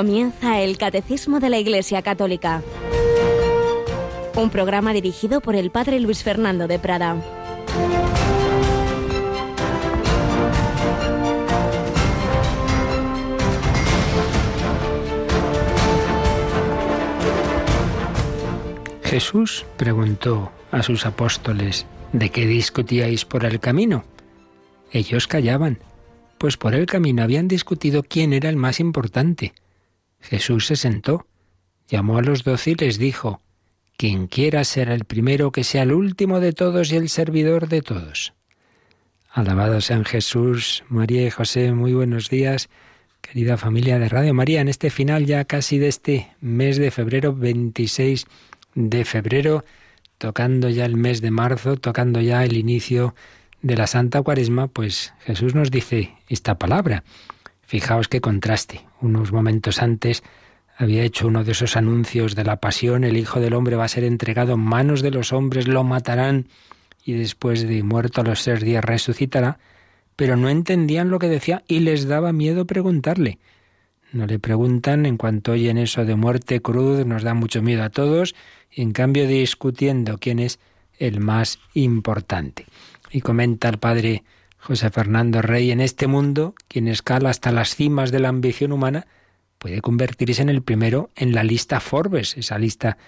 Comienza el Catecismo de la Iglesia Católica. Un programa dirigido por el Padre Luis Fernando de Prada. Jesús preguntó a sus apóstoles, ¿de qué discutíais por el camino? Ellos callaban, pues por el camino habían discutido quién era el más importante. Jesús se sentó, llamó a los doce y les dijo, Quien quiera ser el primero, que sea el último de todos y el servidor de todos. Alabado sean Jesús, María y José, muy buenos días, querida familia de Radio María, en este final ya casi de este mes de febrero, 26 de febrero, tocando ya el mes de marzo, tocando ya el inicio de la Santa Cuaresma, pues Jesús nos dice esta palabra. Fijaos qué contraste. Unos momentos antes había hecho uno de esos anuncios de la pasión, el Hijo del Hombre va a ser entregado en manos de los hombres, lo matarán y después de muerto a los tres días resucitará, pero no entendían lo que decía y les daba miedo preguntarle. No le preguntan, en cuanto oyen eso de muerte, cruz, nos da mucho miedo a todos, y en cambio discutiendo quién es el más importante. Y comenta el padre José Fernando Rey, en este mundo, quien escala hasta las cimas de la ambición humana, puede convertirse en el primero en la lista Forbes, esa lista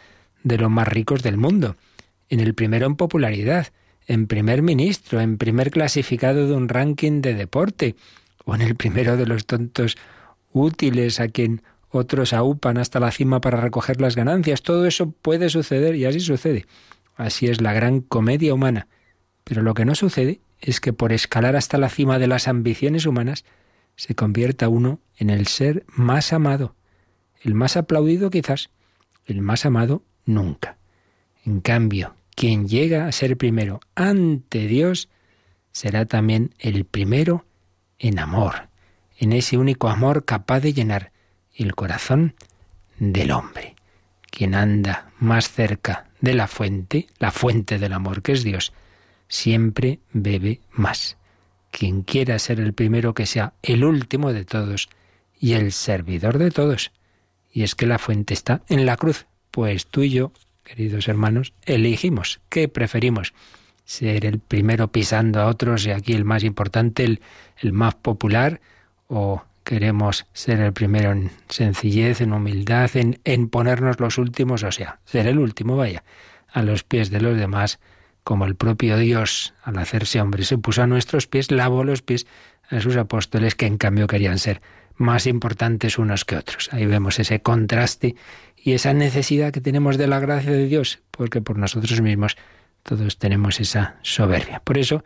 de los más ricos del mundo, en el primero en popularidad, en primer ministro, en primer clasificado de un ranking de deporte, o en el primero de los tontos útiles a quien otros aupan hasta la cima para recoger las ganancias. Todo eso puede suceder y así sucede. Así es la gran comedia humana. Pero lo que no sucede es que por escalar hasta la cima de las ambiciones humanas se convierta uno en el ser más amado, el más aplaudido quizás, el más amado nunca. En cambio, quien llega a ser primero ante Dios será también el primero en amor, en ese único amor capaz de llenar el corazón del hombre. Quien anda más cerca de la fuente, la fuente del amor que es Dios, siempre bebe más. Quien quiera ser el primero que sea el último de todos y el servidor de todos. Y es que la fuente está en la cruz, pues tú y yo, queridos hermanos, elegimos qué preferimos. Ser el primero pisando a otros y aquí el más importante, el, más popular, o queremos ser el primero en sencillez, en humildad, en ponernos los últimos, o sea, ser el último, vaya, a los pies de los demás como el propio Dios, al hacerse hombre, se puso a nuestros pies, lavó los pies a sus apóstoles que en cambio querían ser más importantes unos que otros. Ahí vemos ese contraste y esa necesidad que tenemos de la gracia de Dios, porque por nosotros mismos todos tenemos esa soberbia. Por eso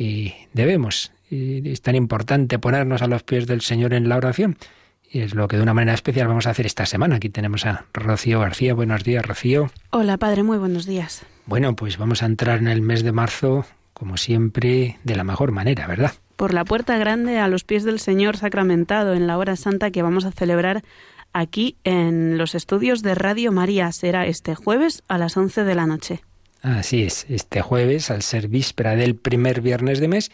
y debemos, es tan importante ponernos a los pies del Señor en la oración. Y es lo que de una manera especial vamos a hacer esta semana. Aquí tenemos a Rocío García. Buenos días, Rocío. Hola, padre, muy buenos días. Bueno, pues vamos a entrar en el mes de marzo, como siempre, de la mejor manera, ¿verdad? Por la puerta grande a los pies del Señor sacramentado en la hora santa que vamos a celebrar aquí en los estudios de Radio María. Será este jueves a las 11 de la noche. Así es, este jueves, al ser víspera del primer viernes de mes,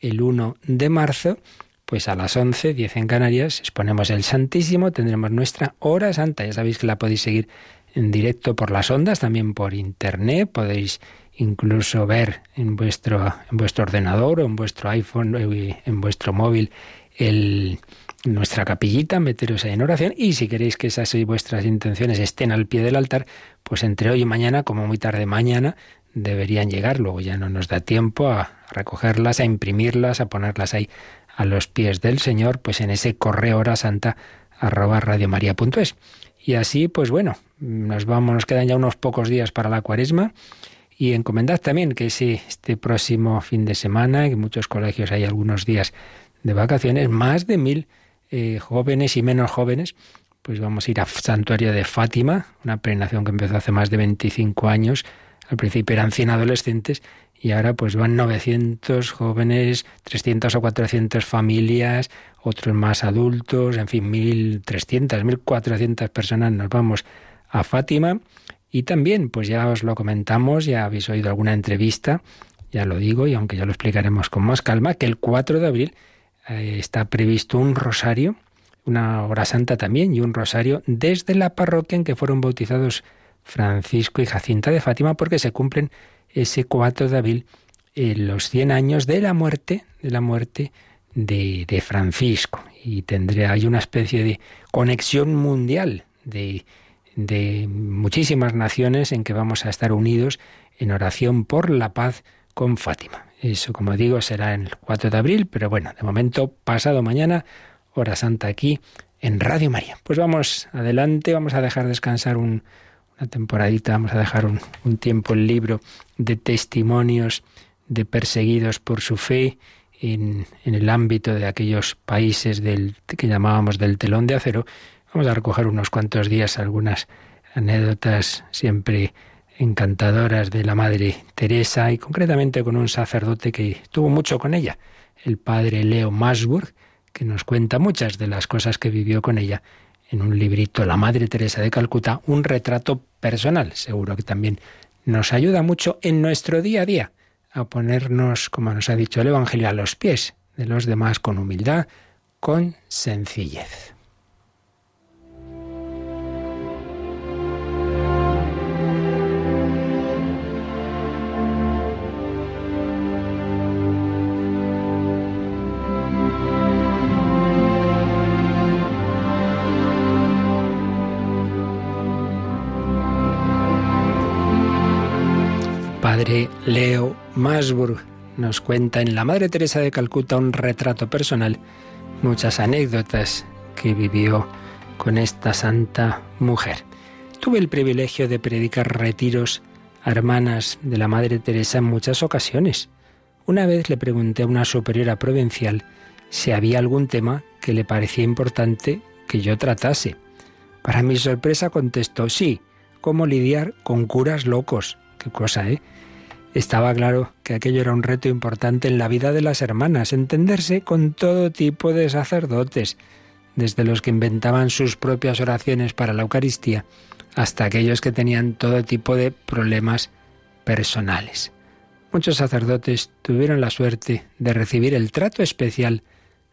el 1 de marzo, pues a las 11, 10 en Canarias, exponemos el Santísimo, tendremos nuestra hora santa. Ya sabéis que la podéis seguir en directo por las ondas, también por internet, podéis incluso ver en vuestro, en vuestro ordenador o en vuestro iPhone, eh, en vuestro móvil, el, nuestra capillita, meteros ahí en oración y si queréis que esas y vuestras intenciones estén al pie del altar, pues entre hoy y mañana, como muy tarde mañana, deberían llegar. Luego ya no nos da tiempo a recogerlas, a imprimirlas, a ponerlas ahí a los pies del Señor, pues en ese correo hora santa arroba radiomaria.es. Y así, pues bueno, nos vamos, nos quedan ya unos pocos días para la cuaresma. Y encomendad también que si este próximo fin de semana, en muchos colegios hay algunos días de vacaciones, más de mil eh, jóvenes y menos jóvenes, pues vamos a ir a Santuario de Fátima, una peregrinación que empezó hace más de 25 años. Al principio eran 100 adolescentes y ahora pues van 900 jóvenes, 300 o 400 familias, otros más adultos, en fin, 1.300, 1.400 personas nos vamos a Fátima. Y también, pues ya os lo comentamos, ya habéis oído alguna entrevista, ya lo digo y aunque ya lo explicaremos con más calma, que el 4 de abril eh, está previsto un rosario, una hora santa también y un rosario desde la parroquia en que fueron bautizados Francisco y Jacinta de Fátima porque se cumplen ese 4 de abril eh, los 100 años de la muerte, de la muerte de, de Francisco. Y tendré hay una especie de conexión mundial de, de muchísimas naciones en que vamos a estar unidos en oración por la paz con Fátima. Eso, como digo, será el 4 de abril, pero bueno, de momento, pasado mañana, hora santa aquí en Radio María. Pues vamos adelante, vamos a dejar descansar un, una temporadita, vamos a dejar un, tiempo el libro de testimonios de perseguidos por su fe en, el ámbito de aquellos países que llamábamos del telón de acero. Vamos a recoger unos cuantos días algunas anécdotas siempre encantadoras de la Madre Teresa y concretamente con un sacerdote que tuvo mucho con ella, el padre Leo Masburg, que nos cuenta muchas de las cosas que vivió con ella en un librito La Madre Teresa de Calcuta, un retrato personal. Seguro que también nos ayuda mucho en nuestro día a día a ponernos, como nos ha dicho el Evangelio, a los pies de los demás con humildad, con sencillez. Padre Leo Masburg nos cuenta en La Madre Teresa de Calcuta un retrato personal, muchas anécdotas que vivió con esta santa mujer. Tuve el privilegio de predicar retiros a hermanas de la Madre Teresa en muchas ocasiones. Una vez le pregunté a una superiora provincial si había algún tema que le parecía importante que yo tratase. Para mi sorpresa contestó sí, cómo lidiar con curas locos. Qué cosa, ¿eh? Estaba claro que aquello era un reto importante en la vida de las hermanas, entenderse con todo tipo de sacerdotes, desde los que inventaban sus propias oraciones para la Eucaristía hasta aquellos que tenían todo tipo de problemas personales. Muchos sacerdotes tuvieron la suerte de recibir el trato especial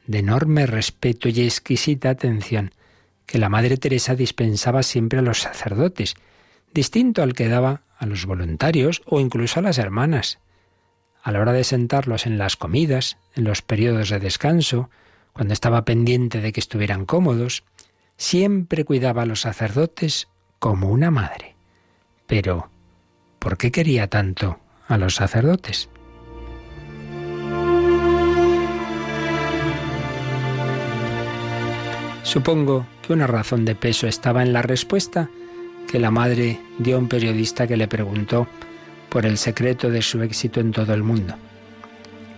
de enorme respeto y exquisita atención que la Madre Teresa dispensaba siempre a los sacerdotes, distinto al que daba a los voluntarios o incluso a las hermanas. A la hora de sentarlos en las comidas, en los periodos de descanso, cuando estaba pendiente de que estuvieran cómodos, siempre cuidaba a los sacerdotes como una madre. Pero, ¿por qué quería tanto a los sacerdotes? Supongo que una razón de peso estaba en la respuesta que la madre dio a un periodista que le preguntó por el secreto de su éxito en todo el mundo.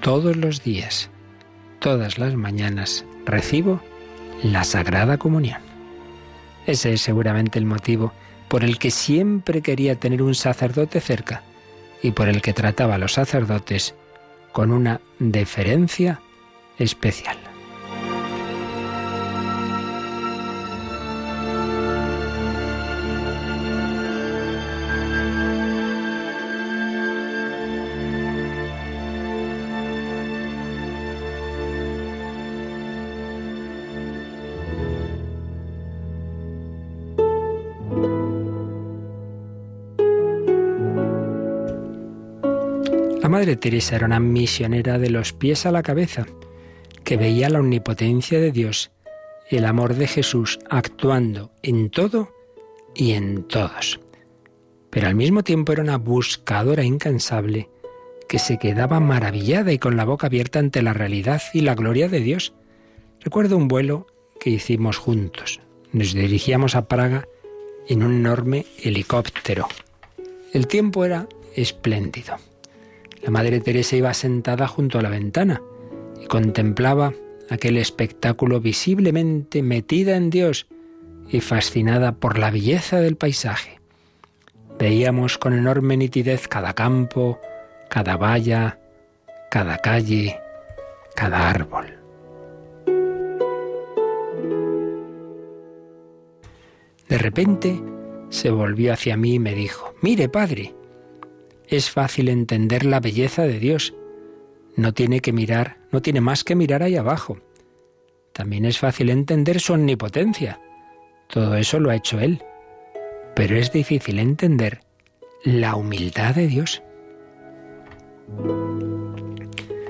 Todos los días, todas las mañanas, recibo la Sagrada Comunión. Ese es seguramente el motivo por el que siempre quería tener un sacerdote cerca y por el que trataba a los sacerdotes con una deferencia especial. Madre Teresa era una misionera de los pies a la cabeza, que veía la omnipotencia de Dios y el amor de Jesús actuando en todo y en todos. Pero al mismo tiempo era una buscadora incansable que se quedaba maravillada y con la boca abierta ante la realidad y la gloria de Dios. Recuerdo un vuelo que hicimos juntos. Nos dirigíamos a Praga en un enorme helicóptero. El tiempo era espléndido. La Madre Teresa iba sentada junto a la ventana y contemplaba aquel espectáculo visiblemente metida en Dios y fascinada por la belleza del paisaje. Veíamos con enorme nitidez cada campo, cada valla, cada calle, cada árbol. De repente se volvió hacia mí y me dijo, Mire, padre, es fácil entender la belleza de Dios. No tiene que mirar, no tiene más que mirar ahí abajo. También es fácil entender su omnipotencia. Todo eso lo ha hecho Él. Pero es difícil entender la humildad de Dios.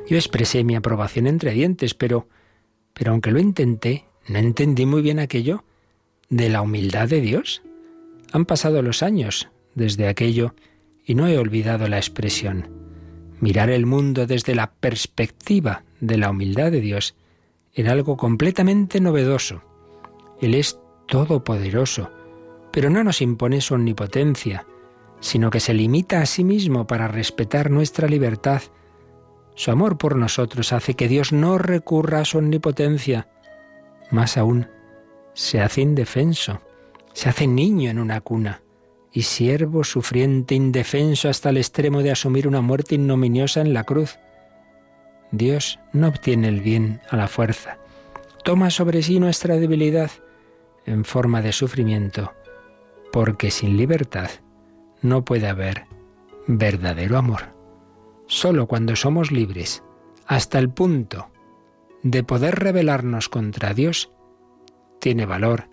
Yo expresé mi aprobación entre dientes, pero, pero aunque lo intenté, no entendí muy bien aquello de la humildad de Dios. Han pasado los años desde aquello y no he olvidado la expresión. Mirar el mundo desde la perspectiva de la humildad de Dios era algo completamente novedoso. Él es todopoderoso, pero no nos impone su omnipotencia, sino que se limita a sí mismo para respetar nuestra libertad. Su amor por nosotros hace que Dios no recurra a su omnipotencia. Más aún, se hace indefenso, se hace niño en una cuna y siervo sufriente, indefenso hasta el extremo de asumir una muerte ignominiosa en la cruz. Dios no obtiene el bien a la fuerza, toma sobre sí nuestra debilidad en forma de sufrimiento, porque sin libertad no puede haber verdadero amor. Solo cuando somos libres, hasta el punto de poder rebelarnos contra Dios, tiene valor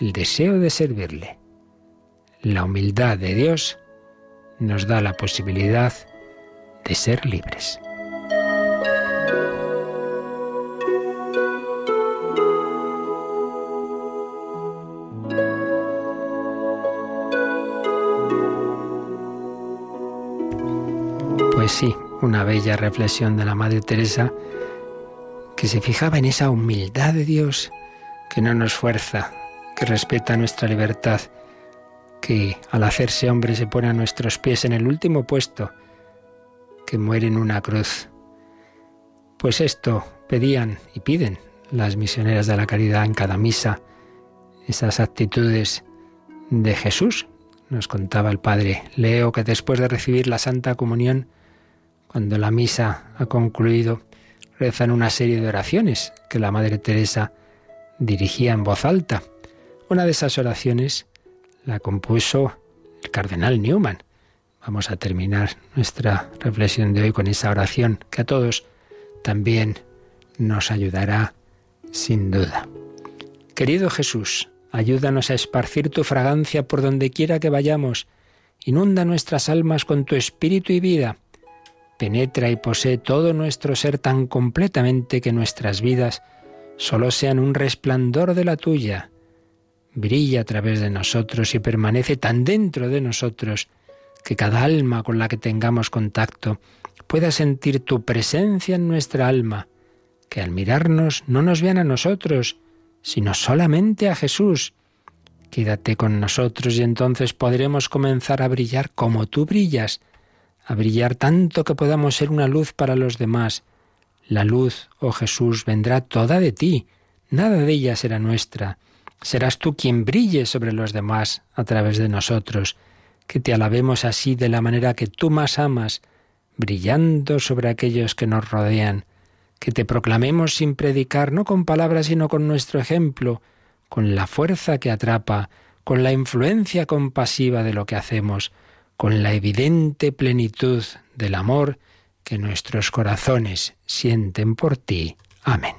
el deseo de servirle. La humildad de Dios nos da la posibilidad de ser libres. Pues sí, una bella reflexión de la Madre Teresa que se fijaba en esa humildad de Dios que no nos fuerza, que respeta nuestra libertad, que al hacerse hombre se pone a nuestros pies en el último puesto, que muere en una cruz. Pues esto pedían y piden las misioneras de la caridad en cada misa, esas actitudes de Jesús. Nos contaba el padre Leo que después de recibir la Santa Comunión, cuando la misa ha concluido, rezan una serie de oraciones que la Madre Teresa dirigía en voz alta. Una de esas oraciones la compuso el cardenal Newman. Vamos a terminar nuestra reflexión de hoy con esa oración que a todos también nos ayudará sin duda. Querido Jesús, ayúdanos a esparcir tu fragancia por donde quiera que vayamos. Inunda nuestras almas con tu espíritu y vida penetra y posee todo nuestro ser tan completamente que nuestras vidas solo sean un resplandor de la tuya. Brilla a través de nosotros y permanece tan dentro de nosotros que cada alma con la que tengamos contacto pueda sentir tu presencia en nuestra alma, que al mirarnos no nos vean a nosotros, sino solamente a Jesús. Quédate con nosotros y entonces podremos comenzar a brillar como tú brillas, a brillar tanto que podamos ser una luz para los demás. La luz, oh Jesús, vendrá toda de ti, nada de ella será nuestra. Serás tú quien brille sobre los demás a través de nosotros, que te alabemos así de la manera que tú más amas, brillando sobre aquellos que nos rodean, que te proclamemos sin predicar, no con palabras, sino con nuestro ejemplo, con la fuerza que atrapa, con la influencia compasiva de lo que hacemos, con la evidente plenitud del amor que nuestros corazones sienten por ti. Amén.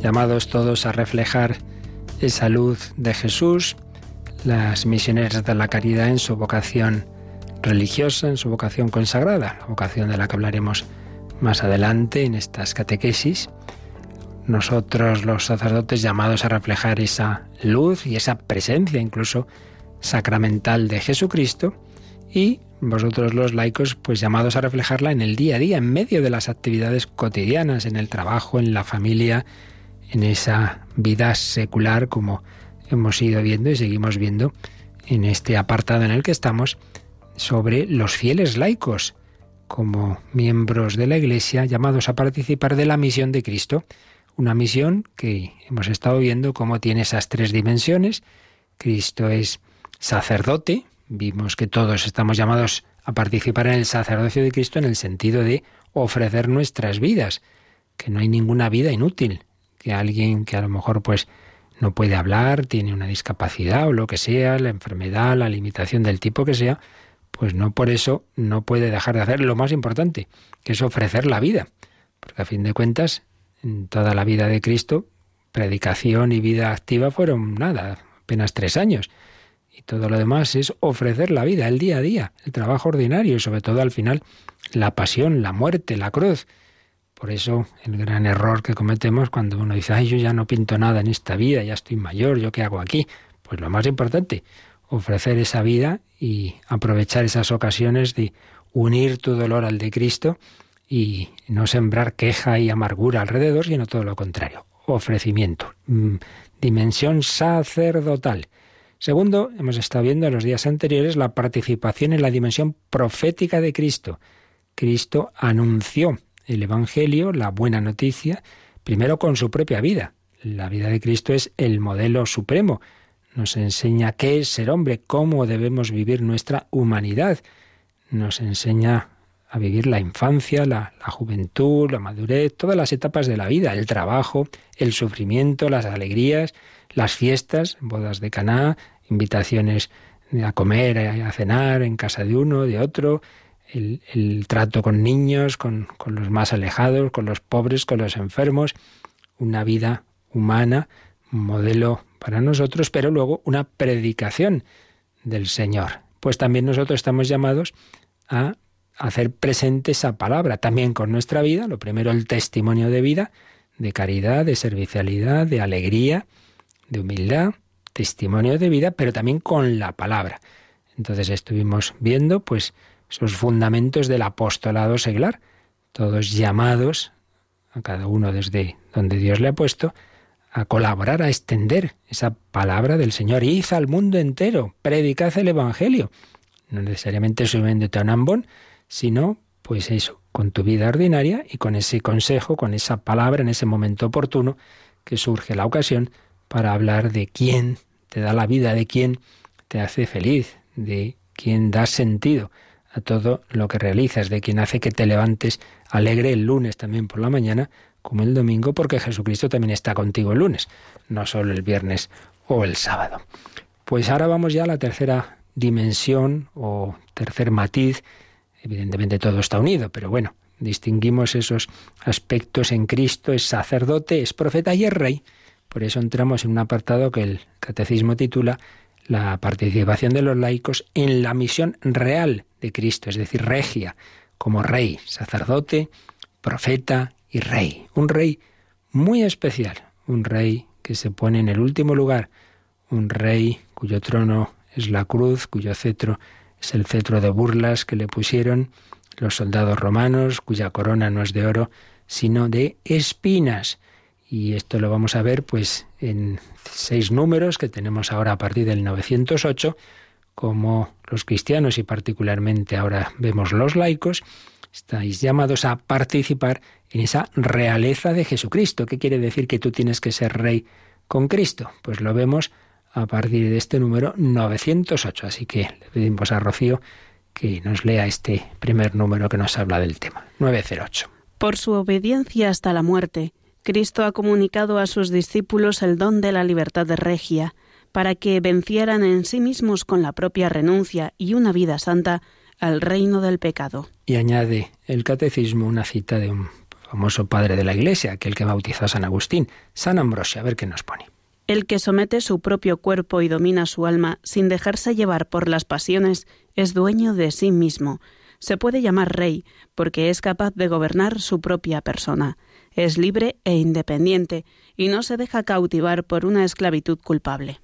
Llamados todos a reflejar esa luz de Jesús, las misioneras de la caridad en su vocación religiosa, en su vocación consagrada, la vocación de la que hablaremos más adelante en estas catequesis. Nosotros los sacerdotes llamados a reflejar esa luz y esa presencia incluso sacramental de Jesucristo y vosotros los laicos pues llamados a reflejarla en el día a día, en medio de las actividades cotidianas, en el trabajo, en la familia, en esa vida secular como hemos ido viendo y seguimos viendo en este apartado en el que estamos sobre los fieles laicos como miembros de la Iglesia llamados a participar de la misión de Cristo, una misión que hemos estado viendo cómo tiene esas tres dimensiones. Cristo es sacerdote, vimos que todos estamos llamados a participar en el sacerdocio de Cristo en el sentido de ofrecer nuestras vidas, que no hay ninguna vida inútil, que alguien que a lo mejor pues no puede hablar, tiene una discapacidad o lo que sea, la enfermedad, la limitación del tipo que sea, pues no por eso no puede dejar de hacer lo más importante, que es ofrecer la vida. Porque a fin de cuentas, en toda la vida de Cristo, predicación y vida activa fueron nada, apenas tres años. Y todo lo demás es ofrecer la vida, el día a día, el trabajo ordinario y sobre todo al final la pasión, la muerte, la cruz. Por eso el gran error que cometemos cuando uno dice, ay, yo ya no pinto nada en esta vida, ya estoy mayor, ¿yo qué hago aquí? Pues lo más importante, ofrecer esa vida y aprovechar esas ocasiones de unir tu dolor al de Cristo y no sembrar queja y amargura alrededor, sino todo lo contrario, ofrecimiento, mm, dimensión sacerdotal. Segundo, hemos estado viendo en los días anteriores la participación en la dimensión profética de Cristo. Cristo anunció el Evangelio, la buena noticia, primero con su propia vida. La vida de Cristo es el modelo supremo nos enseña qué es ser hombre, cómo debemos vivir nuestra humanidad, nos enseña a vivir la infancia, la, juventud, la madurez, todas las etapas de la vida, el trabajo, el sufrimiento, las alegrías, las fiestas, bodas de Caná, invitaciones a comer, a cenar en casa de uno, de otro, el, trato con niños, con, con los más alejados, con los pobres, con los enfermos, una vida humana, un modelo para nosotros, pero luego una predicación del Señor. Pues también nosotros estamos llamados a hacer presente esa palabra, también con nuestra vida, lo primero el testimonio de vida, de caridad, de servicialidad, de alegría, de humildad, testimonio de vida, pero también con la palabra. Entonces estuvimos viendo pues esos fundamentos del apostolado seglar, todos llamados, a cada uno desde donde Dios le ha puesto, a colaborar, a extender esa palabra del Señor. Id al mundo entero, predicad el Evangelio. No necesariamente subiéndote a un ambón, sino, pues eso, con tu vida ordinaria y con ese consejo, con esa palabra en ese momento oportuno que surge la ocasión para hablar de quién te da la vida, de quién te hace feliz, de quién da sentido todo lo que realizas, de quién hace que te levantes alegre el lunes también por la mañana como el domingo, porque Jesucristo también está contigo el lunes, no solo el viernes o el sábado. Pues ahora vamos ya a la tercera dimensión o tercer matiz. Evidentemente todo está unido, pero bueno, distinguimos esos aspectos en Cristo, es sacerdote, es profeta y es rey. Por eso entramos en un apartado que el catecismo titula la participación de los laicos en la misión real de Cristo, es decir, regia, como rey, sacerdote, profeta y rey, un rey muy especial, un rey que se pone en el último lugar, un rey cuyo trono es la cruz, cuyo cetro es el cetro de burlas que le pusieron los soldados romanos, cuya corona no es de oro, sino de espinas. Y esto lo vamos a ver pues en seis números que tenemos ahora a partir del 908, como los cristianos y particularmente ahora vemos los laicos, estáis llamados a participar en esa realeza de Jesucristo. ¿Qué quiere decir que tú tienes que ser rey con Cristo? Pues lo vemos a partir de este número 908. Así que le pedimos a Rocío que nos lea este primer número que nos habla del tema. 908. Por su obediencia hasta la muerte, Cristo ha comunicado a sus discípulos el don de la libertad de regia, para que vencieran en sí mismos con la propia renuncia y una vida santa al reino del pecado. Y añade el catecismo una cita de un famoso padre de la Iglesia, aquel que bautizó a San Agustín, San Ambrosio, a ver qué nos pone. El que somete su propio cuerpo y domina su alma sin dejarse llevar por las pasiones es dueño de sí mismo. Se puede llamar rey porque es capaz de gobernar su propia persona. Es libre e independiente y no se deja cautivar por una esclavitud culpable.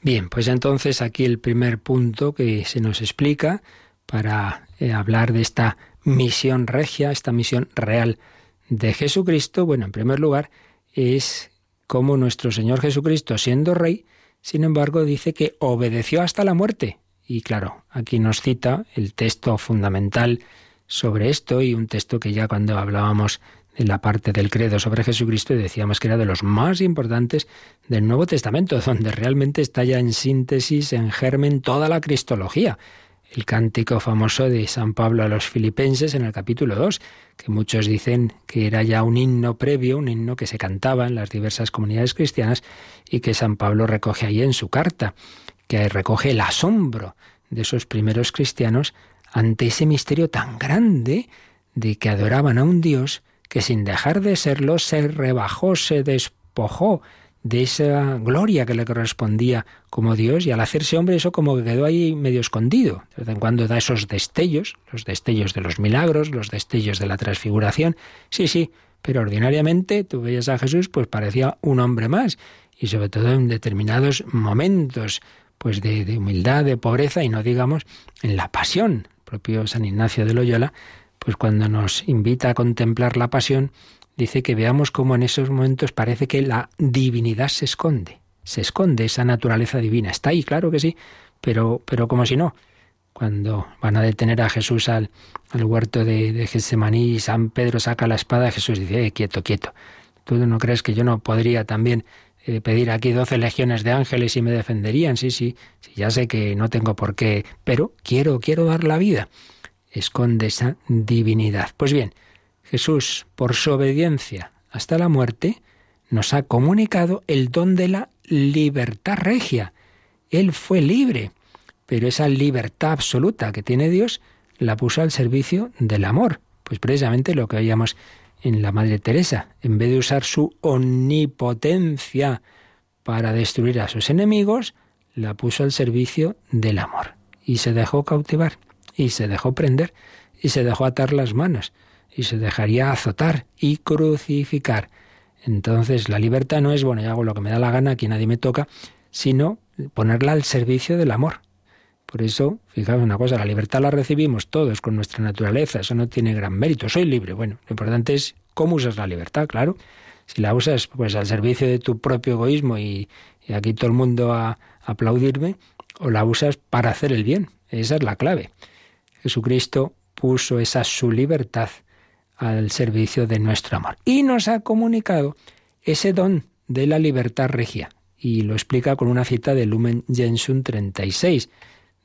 Bien, pues entonces aquí el primer punto que se nos explica para eh, hablar de esta misión regia, esta misión real de Jesucristo, bueno, en primer lugar, es cómo nuestro Señor Jesucristo, siendo rey, sin embargo, dice que obedeció hasta la muerte. Y claro, aquí nos cita el texto fundamental sobre esto y un texto que ya cuando hablábamos en la parte del credo sobre Jesucristo decíamos que era de los más importantes del Nuevo Testamento, donde realmente está ya en síntesis, en germen, toda la cristología. El cántico famoso de San Pablo a los filipenses en el capítulo 2, que muchos dicen que era ya un himno previo, un himno que se cantaba en las diversas comunidades cristianas y que San Pablo recoge ahí en su carta, que recoge el asombro de esos primeros cristianos ante ese misterio tan grande de que adoraban a un Dios que sin dejar de serlo se rebajó, se despojó de esa gloria que le correspondía como Dios y al hacerse hombre eso como que quedó ahí medio escondido. De vez en cuando da esos destellos, los destellos de los milagros, los destellos de la transfiguración. Sí, sí, pero ordinariamente tú veías a Jesús pues parecía un hombre más y sobre todo en determinados momentos pues de, de humildad, de pobreza y no digamos en la pasión. El propio San Ignacio de Loyola pues cuando nos invita a contemplar la pasión, dice que veamos cómo en esos momentos parece que la divinidad se esconde. Se esconde esa naturaleza divina. Está ahí, claro que sí, pero, pero como si no. Cuando van a detener a Jesús al, al huerto de, de y San Pedro saca la espada, Jesús dice, eh, quieto, quieto. ¿Tú no crees que yo no podría también eh, pedir aquí doce legiones de ángeles y me defenderían? Sí, sí, sí, ya sé que no tengo por qué, pero quiero, quiero dar la vida esconde esa divinidad. Pues bien, Jesús, por su obediencia hasta la muerte, nos ha comunicado el don de la libertad regia. Él fue libre, pero esa libertad absoluta que tiene Dios la puso al servicio del amor. Pues precisamente lo que veíamos en la Madre Teresa, en vez de usar su omnipotencia para destruir a sus enemigos, la puso al servicio del amor y se dejó cautivar y se dejó prender y se dejó atar las manos y se dejaría azotar y crucificar. Entonces la libertad no es, bueno, yo hago lo que me da la gana, aquí nadie me toca, sino ponerla al servicio del amor. Por eso, fijaos una cosa, la libertad la recibimos todos con nuestra naturaleza, eso no tiene gran mérito, soy libre. Bueno, lo importante es cómo usas la libertad, claro. Si la usas pues al servicio de tu propio egoísmo y, aquí todo el mundo a aplaudirme, o la usas para hacer el bien, esa es la clave. Jesucristo puso esa su libertad al servicio de nuestro amor y nos ha comunicado ese don de la libertad regia y lo explica con una cita de Lumen Gentium 36.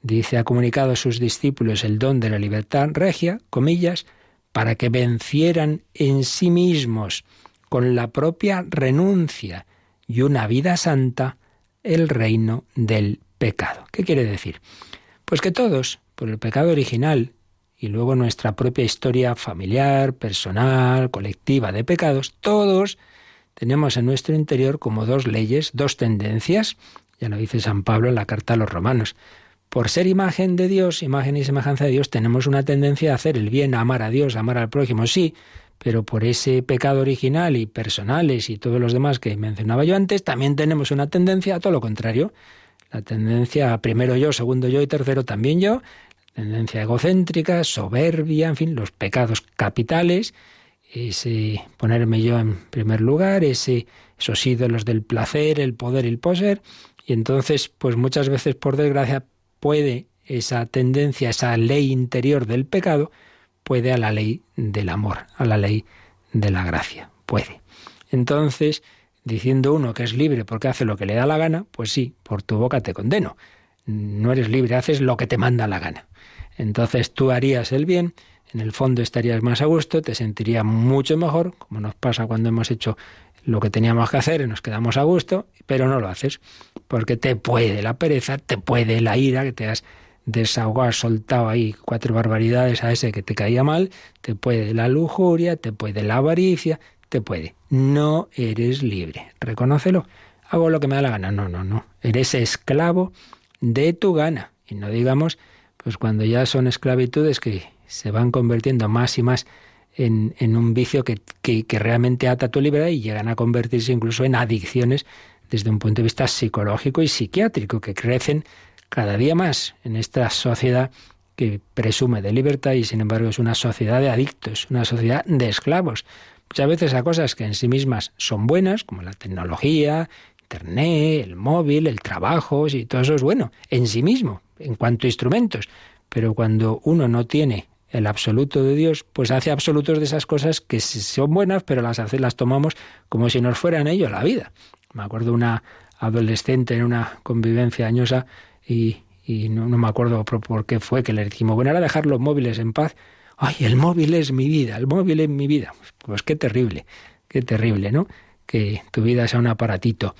Dice, ha comunicado a sus discípulos el don de la libertad regia, comillas, para que vencieran en sí mismos con la propia renuncia y una vida santa el reino del pecado. ¿Qué quiere decir? Pues que todos, por el pecado original y luego nuestra propia historia familiar, personal, colectiva de pecados, todos tenemos en nuestro interior como dos leyes, dos tendencias, ya lo dice San Pablo en la carta a los romanos. Por ser imagen de Dios, imagen y semejanza de Dios, tenemos una tendencia a hacer el bien, a amar a Dios, a amar al prójimo, sí, pero por ese pecado original y personales y todos los demás que mencionaba yo antes, también tenemos una tendencia a todo lo contrario. La tendencia a primero yo, segundo yo y tercero también yo, tendencia egocéntrica, soberbia, en fin, los pecados capitales, ese ponerme yo en primer lugar, ese, esos ídolos del placer, el poder y el poseer, y entonces, pues muchas veces, por desgracia, puede esa tendencia, esa ley interior del pecado, puede a la ley del amor, a la ley de la gracia, puede. Entonces, diciendo uno que es libre porque hace lo que le da la gana, pues sí, por tu boca te condeno. No eres libre, haces lo que te manda la gana entonces tú harías el bien, en el fondo estarías más a gusto, te sentirías mucho mejor, como nos pasa cuando hemos hecho lo que teníamos que hacer y nos quedamos a gusto, pero no lo haces, porque te puede la pereza, te puede la ira, que te has desahogado, soltado ahí cuatro barbaridades a ese que te caía mal, te puede la lujuria, te puede la avaricia, te puede. No eres libre, reconócelo. Hago lo que me da la gana. No, no, no. Eres esclavo de tu gana. Y no digamos pues cuando ya son esclavitudes que se van convirtiendo más y más en, en un vicio que, que, realmente ata tu libertad y llegan a convertirse incluso en adicciones desde un punto de vista psicológico y psiquiátrico, que crecen cada día más en esta sociedad que presume de libertad y sin embargo es una sociedad de adictos, una sociedad de esclavos. Muchas veces a cosas que en sí mismas son buenas, como la tecnología, Internet, el móvil, el trabajo, y todo eso es bueno en sí mismo, en cuanto a instrumentos. Pero cuando uno no tiene el absoluto de Dios, pues hace absolutos de esas cosas que son buenas, pero las hace, las tomamos como si nos fueran ellos la vida. Me acuerdo una adolescente en una convivencia añosa y, no, me acuerdo por, qué fue que le dijimos, bueno, ahora dejar los móviles en paz. Ay, el móvil es mi vida, el móvil es mi vida. Pues qué terrible, qué terrible, ¿no? Que tu vida sea un aparatito.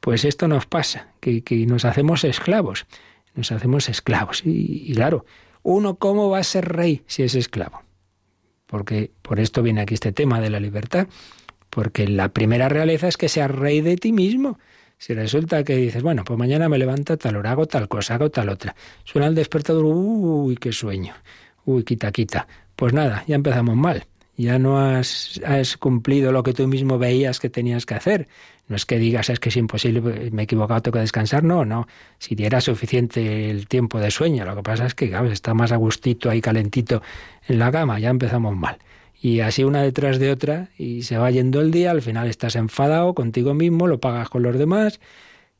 Pues esto nos pasa, que, nos hacemos esclavos, nos hacemos esclavos. Y, claro, uno cómo va a ser rey si es esclavo. Porque por esto viene aquí este tema de la libertad, porque la primera realeza es que seas rey de ti mismo. Si resulta que dices, bueno, pues mañana me levanto tal hora, hago tal cosa, hago tal otra. Suena el despertador, uy, qué sueño. Uy, quita, quita. Pues nada, ya empezamos mal. Ya no has cumplido lo que tú mismo veías que tenías que hacer. No es que digas, es que es imposible, me he equivocado, tengo que descansar. No, no. Si diera suficiente el tiempo de sueño, lo que pasa es que, claro, está más a gustito ahí calentito en la cama, ya empezamos mal. Y así una detrás de otra, y se va yendo el día, al final estás enfadado contigo mismo, lo pagas con los demás,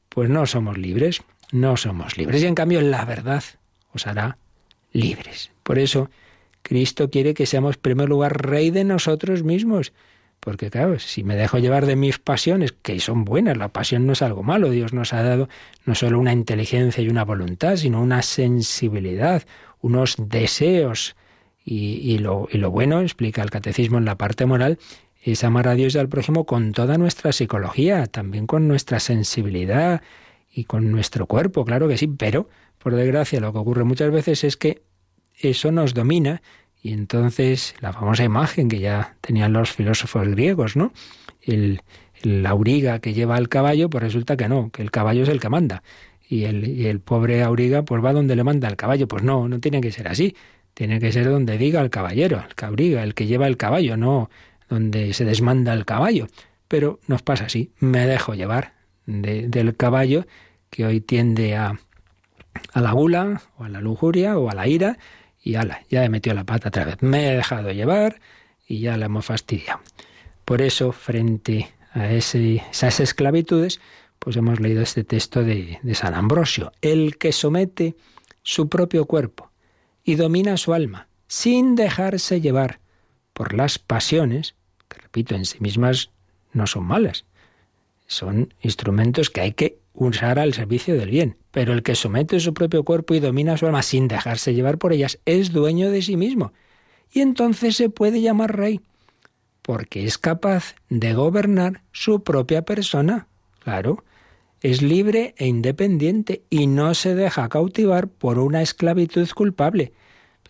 pues no somos libres, no somos libres. Y en cambio la verdad os hará libres. Por eso Cristo quiere que seamos, en primer lugar, rey de nosotros mismos porque claro, si me dejo llevar de mis pasiones, que son buenas, la pasión no es algo malo, Dios nos ha dado no solo una inteligencia y una voluntad, sino una sensibilidad, unos deseos. Y, lo, lo bueno, explica el catecismo en la parte moral, es amar a Dios y al prójimo con toda nuestra psicología, también con nuestra sensibilidad y con nuestro cuerpo, claro que sí, pero por desgracia lo que ocurre muchas veces es que eso nos domina y entonces la famosa imagen que ya tenían los filósofos griegos, ¿no? El, auriga que lleva al caballo, pues resulta que no, que el caballo es el que manda. Y el, pobre auriga pues va donde le manda el caballo. Pues no, no tiene que ser así. Tiene que ser donde diga el caballero, el cabriga, el que lleva el caballo, no donde se desmanda el caballo. Pero nos pasa así. Me dejo llevar del caballo que hoy tiende a, a la gula o a la lujuria o a la ira y ala, ya he metido la pata otra vez. Me he dejado llevar y ya la hemos fastidiado. Por eso, frente a esas esclavitudes, pues hemos leído este texto de San Ambrosio. El que somete su propio cuerpo y domina su alma, sin dejarse llevar por las pasiones, que repito, en sí mismas no son malas, son instrumentos que hay que usar al servicio del bien. Pero el que somete su propio cuerpo y domina su alma sin dejarse llevar por ellas es dueño de sí mismo. Y entonces se puede llamar rey, porque es capaz de gobernar su propia persona. Claro, es libre e independiente y no se deja cautivar por una esclavitud culpable.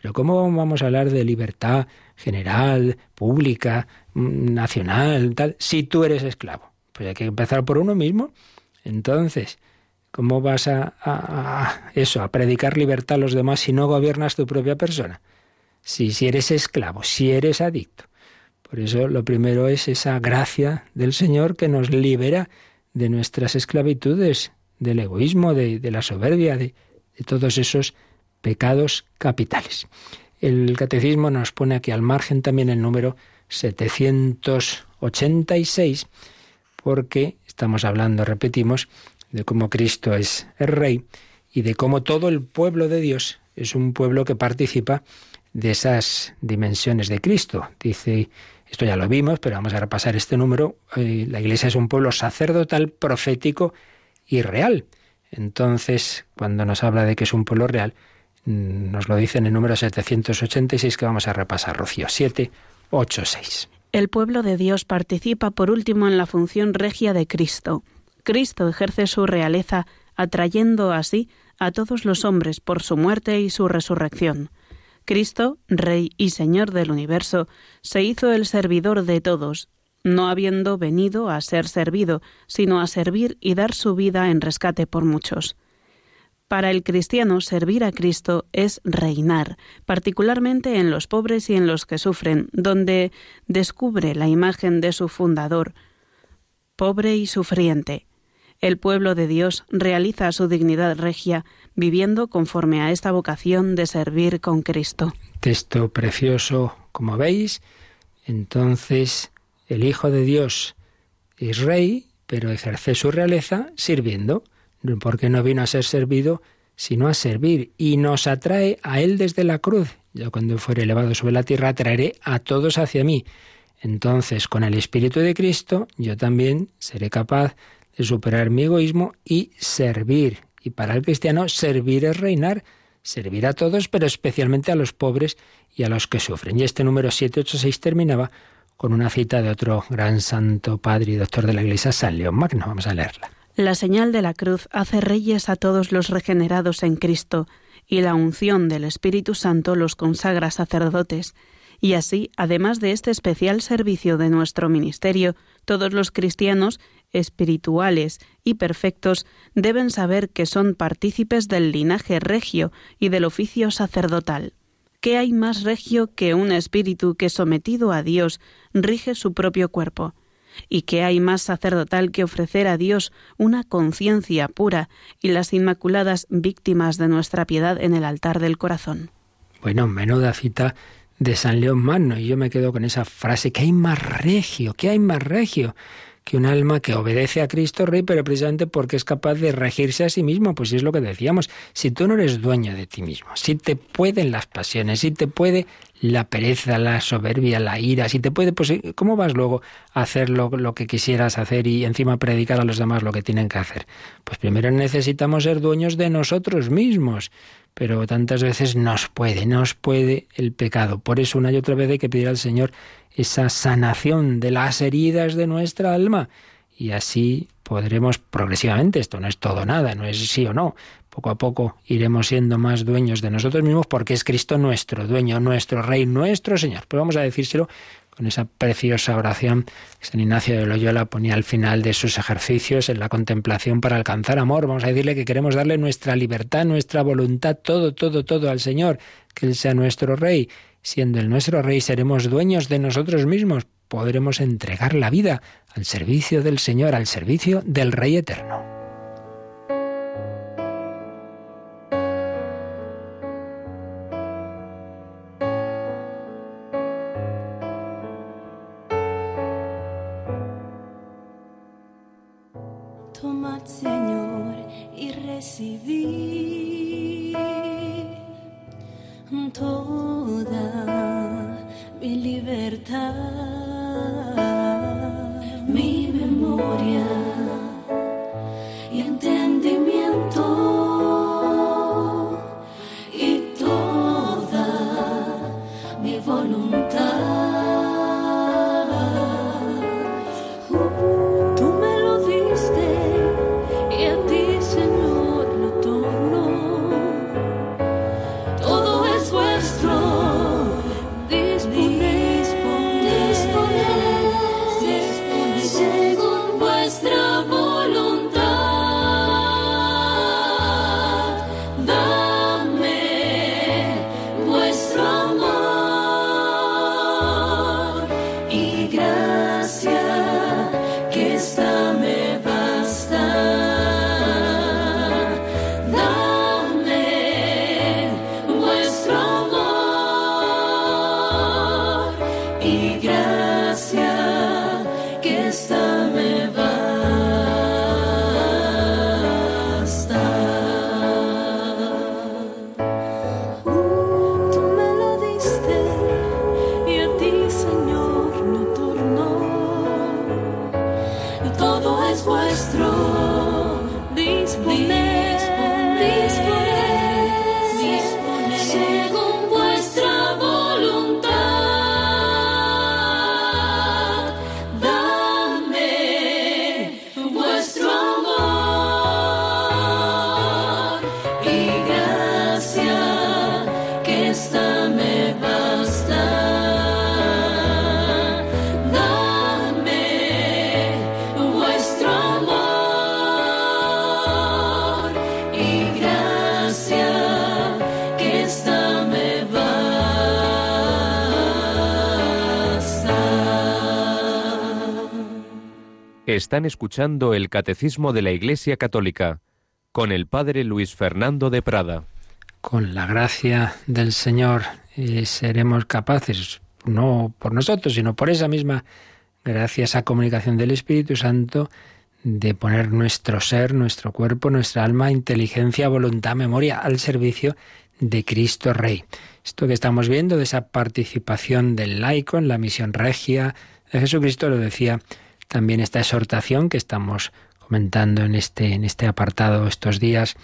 Pero ¿cómo vamos a hablar de libertad general, pública, mm, nacional, tal, si tú eres esclavo? Pues hay que empezar por uno mismo. Entonces, ¿cómo vas a, eso, a predicar libertad a los demás si no gobiernas tu propia persona? Si, eres esclavo, si eres adicto. Por eso lo primero es esa gracia del Señor que nos libera de nuestras esclavitudes, del egoísmo, de, la soberbia, de, de todos esos pecados capitales. El catecismo nos pone aquí al margen también el número 786, porque Estamos hablando, repetimos, de cómo Cristo es el Rey y de cómo todo el pueblo de Dios es un pueblo que participa de esas dimensiones de Cristo. Dice, esto ya lo vimos, pero vamos a repasar este número. Eh, la Iglesia es un pueblo sacerdotal, profético y real. Entonces, cuando nos habla de que es un pueblo real, mm, nos lo dice en el número 786 que vamos a repasar, Rocío. 7, 8, 6. El pueblo de Dios participa por último en la función regia de Cristo. Cristo ejerce su realeza atrayendo así a todos los hombres por su muerte y su resurrección. Cristo, Rey y Señor del universo, se hizo el servidor de todos, no habiendo venido a ser servido, sino a servir y dar su vida en rescate por muchos. Para el cristiano, servir a Cristo es reinar, particularmente en los pobres y en los que sufren, donde descubre la imagen de su fundador, pobre y sufriente. El pueblo de Dios realiza su dignidad regia, viviendo conforme a esta vocación de servir con Cristo. Texto precioso, como veis. Entonces, el Hijo de Dios es rey, pero ejerce su realeza sirviendo, porque no vino a ser servido, sino a servir, y nos atrae a Él desde la cruz. Yo cuando fuere elevado sobre la tierra traeré a todos hacia mí. Entonces, con el Espíritu de Cristo, yo también seré capaz de superar mi egoísmo y servir. Y para el cristiano, servir es reinar, servir a todos, pero especialmente a los pobres y a los que sufren. Y este número 786 terminaba con una cita de otro gran santo padre y doctor de la Iglesia, San León Magno. Vamos a leerla. La señal de la cruz hace reyes a todos los regenerados en Cristo, y la unción del Espíritu Santo los consagra sacerdotes y así, además de este especial servicio de nuestro ministerio, todos los cristianos espirituales y perfectos deben saber que son partícipes del linaje regio y del oficio sacerdotal. ¿Qué hay más regio que un espíritu que sometido a Dios rige su propio cuerpo? ¿Y qué hay más sacerdotal que ofrecer a Dios una conciencia pura y las inmaculadas víctimas de nuestra piedad en el altar del corazón? Bueno, menuda cita de San León Magno. Y yo me quedo con esa frase, que hay más regio? que hay más regio? que un alma que obedece a Cristo Rey, pero precisamente porque es capaz de regirse a sí mismo. Pues es lo que decíamos, si tú no eres dueño de ti mismo, si te pueden las pasiones, si te puede la pereza, la soberbia, la ira, si te puede, pues ¿cómo vas luego a hacer lo, lo que quisieras hacer y encima predicar a los demás lo que tienen que hacer? Pues primero necesitamos ser dueños de nosotros mismos pero tantas veces nos puede, nos puede el pecado. Por eso una y otra vez hay que pedir al Señor esa sanación de las heridas de nuestra alma y así podremos progresivamente, esto no es todo nada, no es sí o no, poco a poco iremos siendo más dueños de nosotros mismos porque es Cristo nuestro dueño, nuestro Rey, nuestro Señor. Pero vamos a decírselo con esa preciosa oración que San Ignacio de Loyola ponía al final de sus ejercicios en la contemplación para alcanzar amor. Vamos a decirle que queremos darle nuestra libertad, nuestra voluntad, todo, todo, todo al Señor, que Él sea nuestro Rey. Siendo el nuestro Rey, seremos dueños de nosotros mismos, podremos entregar la vida al servicio del Señor, al servicio del Rey eterno. Están escuchando el Catecismo de la Iglesia Católica con el Padre Luis Fernando de Prada. Con la gracia del Señor eh, seremos capaces, no por nosotros, sino por esa misma gracia, esa comunicación del Espíritu Santo, de poner nuestro ser, nuestro cuerpo, nuestra alma, inteligencia, voluntad, memoria al servicio de Cristo Rey. Esto que estamos viendo de esa participación del laico en la misión regia de Jesucristo lo decía también esta exhortación que estamos comentando en este, en este apartado estos días,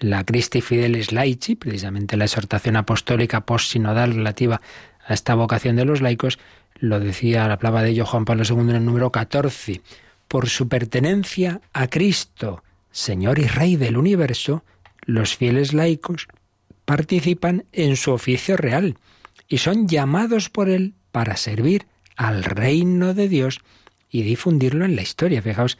la Christi Fidelis Laici, precisamente la exhortación apostólica post-sinodal relativa a esta vocación de los laicos, lo decía, hablaba de ello Juan Pablo II en el número 14. Por su pertenencia a Cristo, Señor y Rey del universo, los fieles laicos participan en su oficio real y son llamados por Él para servir al reino de Dios y difundirlo en la historia. Fijaos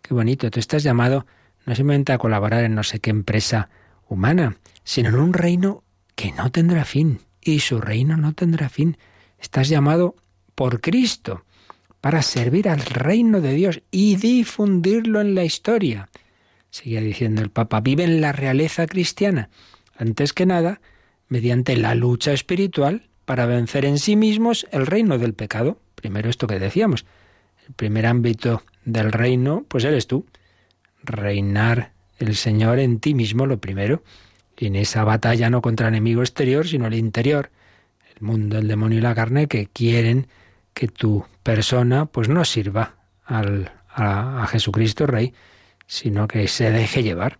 qué bonito. Tú estás llamado no simplemente a colaborar en no sé qué empresa humana, sino en un reino que no tendrá fin. Y su reino no tendrá fin. Estás llamado por Cristo para servir al reino de Dios y difundirlo en la historia. Seguía diciendo el Papa, vive en la realeza cristiana, antes que nada, mediante la lucha espiritual para vencer en sí mismos el reino del pecado. Primero esto que decíamos, el primer ámbito del reino, pues eres tú. Reinar el Señor en ti mismo, lo primero. Y en esa batalla no contra el enemigo exterior, sino el interior. El mundo, el demonio y la carne que quieren que tu persona pues no sirva al, a, a Jesucristo Rey, sino que se deje llevar.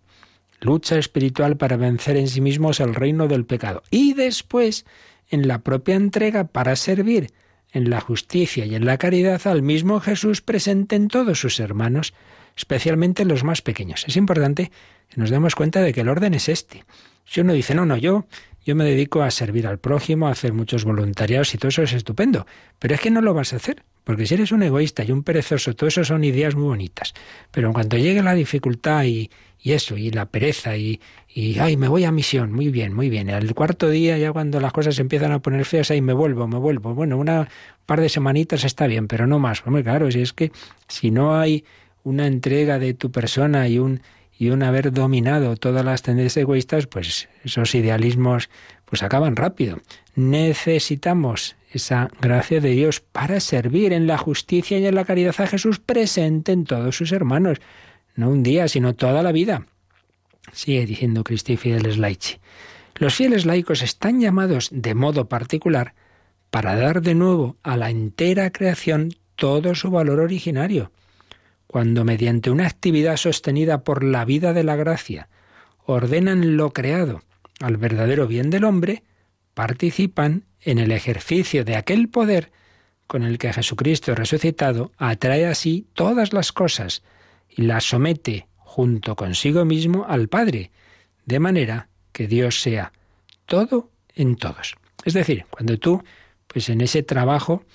Lucha espiritual para vencer en sí mismos el reino del pecado. Y después, en la propia entrega para servir en la justicia y en la caridad al mismo Jesús presente en todos sus hermanos, especialmente los más pequeños. Es importante que nos demos cuenta de que el orden es este. Si uno dice, no, no, yo, yo me dedico a servir al prójimo, a hacer muchos voluntariados y todo eso es estupendo, pero es que no lo vas a hacer, porque si eres un egoísta y un perezoso, todo eso son ideas muy bonitas. Pero en cuanto llegue la dificultad y, y eso, y la pereza, y, y, ay, me voy a misión, muy bien, muy bien. Al cuarto día, ya cuando las cosas empiezan a poner feas, ahí me vuelvo, me vuelvo. Bueno, una par de semanitas está bien, pero no más. Hombre, claro, si es que si no hay una entrega de tu persona y un y un haber dominado todas las tendencias egoístas, pues esos idealismos pues acaban rápido. Necesitamos esa gracia de Dios para servir en la justicia y en la caridad a Jesús presente en todos sus hermanos no un día, sino toda la vida. Sigue diciendo Cristi Fideles Laici. Los fieles laicos están llamados de modo particular para dar de nuevo a la entera creación todo su valor originario, cuando mediante una actividad sostenida por la vida de la gracia ordenan lo creado al verdadero bien del hombre, participan en el ejercicio de aquel poder con el que Jesucristo resucitado atrae así todas las cosas, y la somete junto consigo mismo al Padre, de manera que Dios sea todo en todos. Es decir, cuando tú, pues en ese trabajo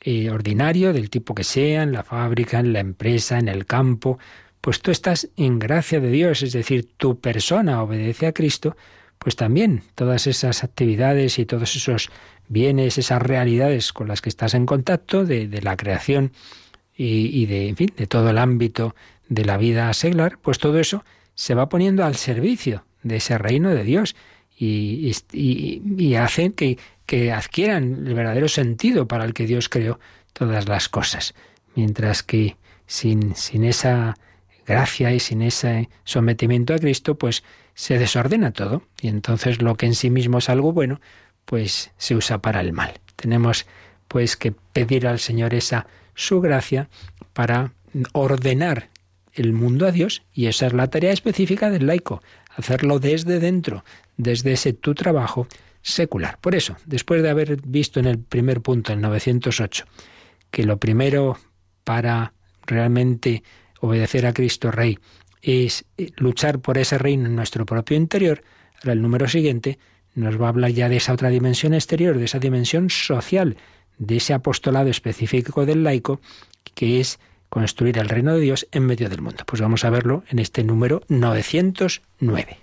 eh, ordinario, del tipo que sea, en la fábrica, en la empresa, en el campo, pues tú estás en gracia de Dios, es decir, tu persona obedece a Cristo, pues también todas esas actividades y todos esos bienes, esas realidades con las que estás en contacto de, la creación y, y, de, en fin, de todo el ámbito de la vida seglar, pues todo eso se va poniendo al servicio de ese reino de Dios y, y, y hacen que, que adquieran el verdadero sentido para el que Dios creó todas las cosas. Mientras que sin, sin esa gracia y sin ese sometimiento a Cristo, pues se desordena todo. Y entonces lo que en sí mismo es algo bueno, pues se usa para el mal. Tenemos pues que pedir al Señor esa su gracia para ordenar el mundo a Dios y esa es la tarea específica del laico, hacerlo desde dentro, desde ese tu trabajo secular. Por eso, después de haber visto en el primer punto, en 908, que lo primero para realmente obedecer a Cristo Rey es eh, luchar por ese reino en nuestro propio interior, ahora el número siguiente nos va a hablar ya de esa otra dimensión exterior, de esa dimensión social, de ese apostolado específico del laico, que es construir el reino de Dios en medio del mundo. Pues vamos a verlo en este número 909.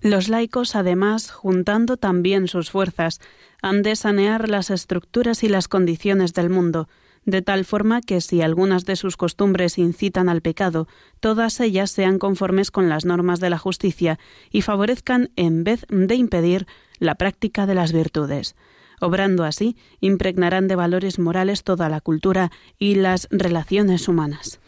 Los laicos, además, juntando también sus fuerzas, han de sanear las estructuras y las condiciones del mundo, de tal forma que si algunas de sus costumbres incitan al pecado, todas ellas sean conformes con las normas de la justicia y favorezcan, en vez de impedir, la práctica de las virtudes. Obrando así, impregnarán de valores morales toda la cultura y las relaciones humanas.